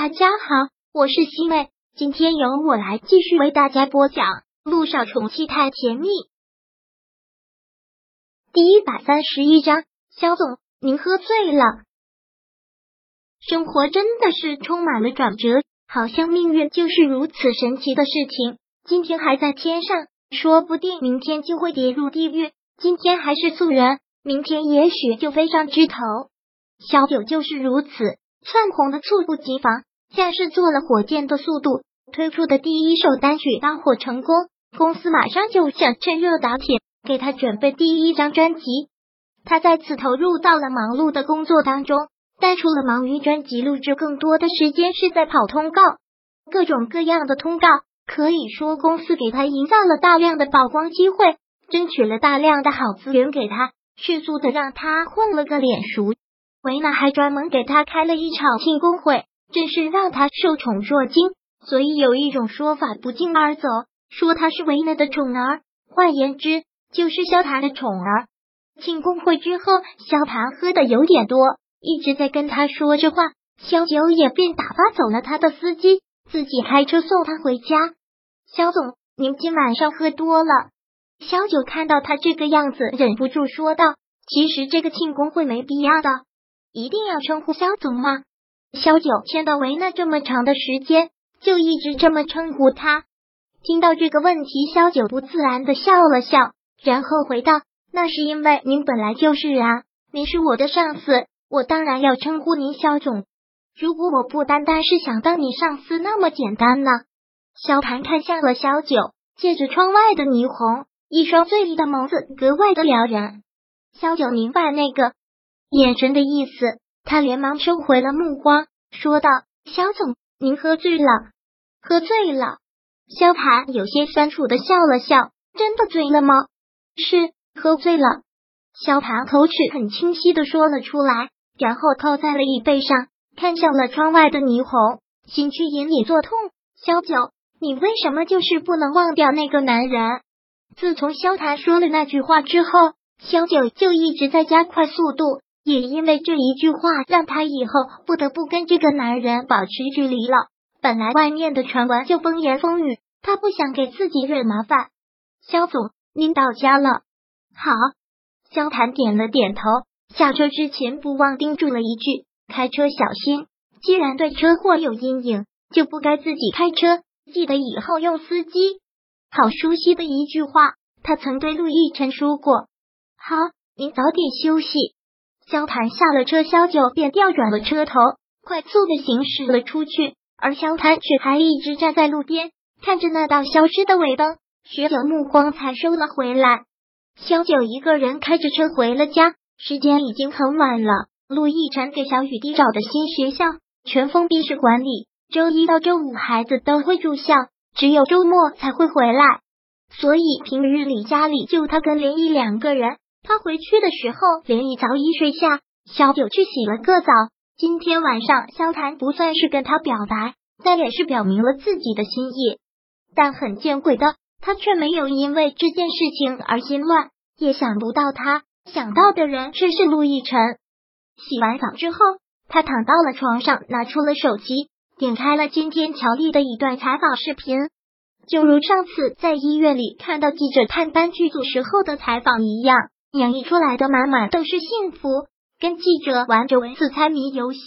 大家好，我是西妹，今天由我来继续为大家播讲《路上宠妻太甜蜜》第一百三十一章。肖总，您喝醉了。生活真的是充满了转折，好像命运就是如此神奇的事情。今天还在天上，说不定明天就会跌入地狱；今天还是素人，明天也许就飞上枝头。小九就是如此。窜红的猝不及防，像是坐了火箭的速度。推出的第一首单曲大火成功，公司马上就想趁热打铁，给他准备第一张专辑。他再次投入到了忙碌的工作当中，但除了忙于专辑录制，更多的时间是在跑通告，各种各样的通告。可以说，公司给他营造了大量的曝光机会，争取了大量的好资源给他，迅速的让他混了个脸熟。维娜还专门给他开了一场庆功会，真是让他受宠若惊。所以有一种说法不胫而走，说他是维娜的宠儿，换言之就是萧谈的宠儿。庆功会之后，萧谈喝的有点多，一直在跟他说着话。萧九也便打发走了他的司机，自己开车送他回家。萧总，您今晚上喝多了。萧九看到他这个样子，忍不住说道：“其实这个庆功会没必要的。”一定要称呼萧总吗？萧九见到维娜这么长的时间，就一直这么称呼他。听到这个问题，萧九不自然的笑了笑，然后回道：“那是因为您本来就是啊，您是我的上司，我当然要称呼您萧总。如果我不单单是想当你上司那么简单呢？”萧盘看向了萧九，借着窗外的霓虹，一双醉意的眸子格外的撩人。萧九明白那个。眼神的意思，他连忙收回了目光，说道：“肖总，您喝醉了，喝醉了。”肖盘有些酸楚的笑了笑：“真的醉了吗？”“是，喝醉了。”肖盘口齿很清晰的说了出来，然后靠在了椅背上，看向了窗外的霓虹，心却隐隐作痛。肖九，你为什么就是不能忘掉那个男人？自从肖谈说了那句话之后，肖九就一直在加快速度。也因为这一句话，让他以后不得不跟这个男人保持距离了。本来外面的传闻就风言风语，他不想给自己惹麻烦。肖总，您到家了。好，萧谈点了点头。下车之前不忘叮嘱了一句：“开车小心。既然对车祸有阴影，就不该自己开车。记得以后用司机。”好熟悉的一句话，他曾对陆亦辰说过。好，您早点休息。萧谭下了车，萧九便调转了车头，快速的行驶了出去。而萧谭却还一直站在路边，看着那道消失的尾灯，许久目光才收了回来。萧九一个人开着车回了家，时间已经很晚了。陆亦辰给小雨滴找的新学校全封闭式管理，周一到周五孩子都会住校，只有周末才会回来，所以平日里家里就他跟连毅两个人。他回去的时候，连毅早已睡下，小九去洗了个澡。今天晚上，萧谈不算是跟他表白，但也是表明了自己的心意。但很见鬼的，他却没有因为这件事情而心乱，也想不到他想到的人却是陆亦辰。洗完澡之后，他躺到了床上，拿出了手机，点开了今天乔丽的一段采访视频，就如上次在医院里看到记者探班剧组时候的采访一样。洋溢出来的满满都是幸福，跟记者玩着文字猜谜游戏，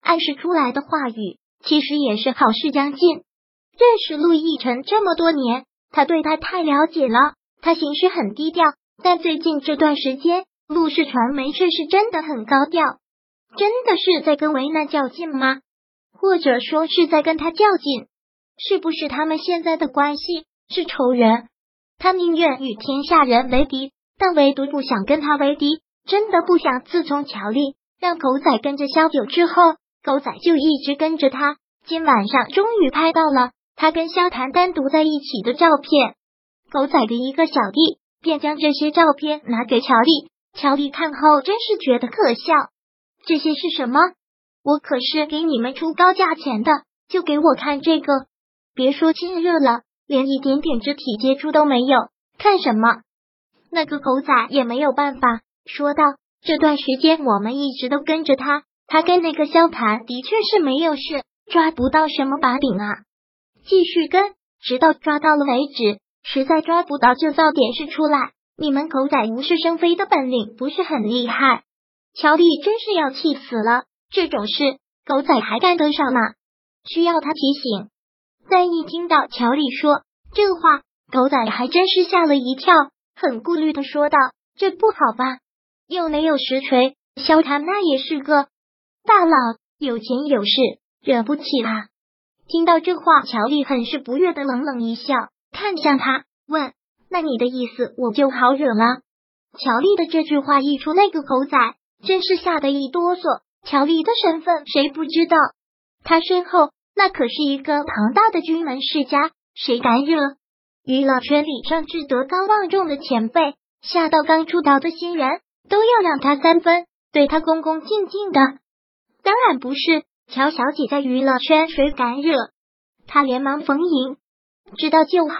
暗示出来的话语其实也是好事将近。认识陆亦辰这么多年，他对他太了解了。他行事很低调，但最近这段时间，陆氏传媒却是真的很高调。真的是在跟维娜较劲吗？或者说是在跟他较劲？是不是他们现在的关系是仇人？他宁愿与天下人为敌。但唯独不想跟他为敌，真的不想。自从乔丽让狗仔跟着萧九之后，狗仔就一直跟着他。今晚上终于拍到了他跟萧谈单独在一起的照片。狗仔的一个小弟便将这些照片拿给乔丽，乔丽看后真是觉得可笑。这些是什么？我可是给你们出高价钱的，就给我看这个。别说亲热了，连一点点肢体接触都没有，看什么？那个狗仔也没有办法，说道：“这段时间我们一直都跟着他，他跟那个萧谈的确是没有事，抓不到什么把柄啊！继续跟，直到抓到了为止。实在抓不到，就造点事出来。你们狗仔无事生非的本领不是很厉害？乔丽真是要气死了，这种事狗仔还干得上吗？需要他提醒。但一听到乔丽说这话，狗仔还真是吓了一跳，很顾虑的说道：“这不好吧？又没有实锤，萧谈那也是个大佬，有钱有势，惹不起啊。”听到这话，乔丽很是不悦的冷冷一笑。看向他，问：“那你的意思我就好惹了？”乔丽的这句话一出，那个狗仔真是吓得一哆嗦。乔丽的身份谁不知道？他身后那可是一个庞大的军门世家，谁敢惹？娱乐圈里上至德高望重的前辈，下到刚出道的新人，都要让他三分，对他恭恭敬敬的。当然不是，乔小姐在娱乐圈谁敢惹？他连忙逢迎。知道就好。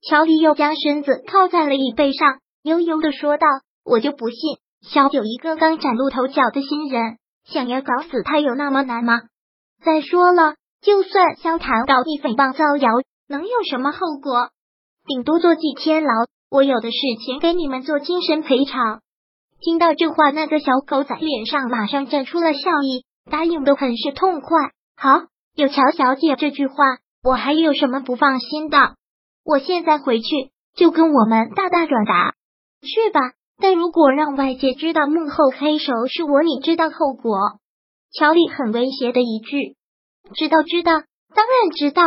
乔丽又将身子靠在了椅背上，悠悠的说道：“我就不信，小九一个刚崭露头角的新人，想要搞死他有那么难吗？再说了，就算萧谈搞你诽谤造谣，能有什么后果？顶多坐几天牢。我有的是钱给你们做精神赔偿。”听到这话，那个小狗仔脸上马上绽出了笑意，答应的很是痛快。好，有乔小姐这句话。我还有什么不放心的？我现在回去就跟我们大大转达去吧。但如果让外界知道幕后黑手是我，你知道后果？乔丽很威胁的一句：“知道，知道，当然知道。”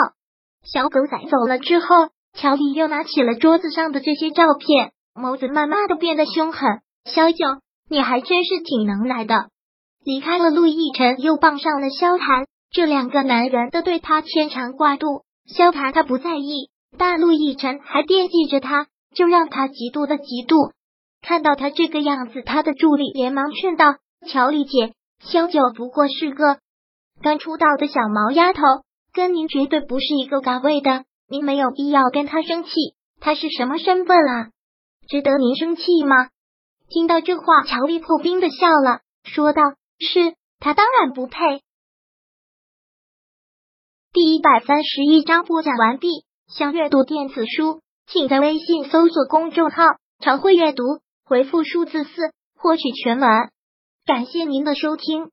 小狗仔走了之后，乔丽又拿起了桌子上的这些照片，眸子慢慢的变得凶狠。小九，你还真是挺能来的。离开了陆亦辰，又傍上了萧谈。这两个男人都对他牵肠挂肚，萧谈他不在意，但陆逸晨还惦记着他，就让他嫉妒的嫉妒。看到他这个样子，他的助理连忙劝道：“乔丽姐，萧九不过是个刚出道的小毛丫头，跟您绝对不是一个岗位的，您没有必要跟他生气。他是什么身份啊？值得您生气吗？”听到这话，乔丽破冰的笑了，说道：“是他当然不配。”第一百三十一章播讲完毕。想阅读电子书，请在微信搜索公众号“常会阅读”，回复数字四获取全文。感谢您的收听。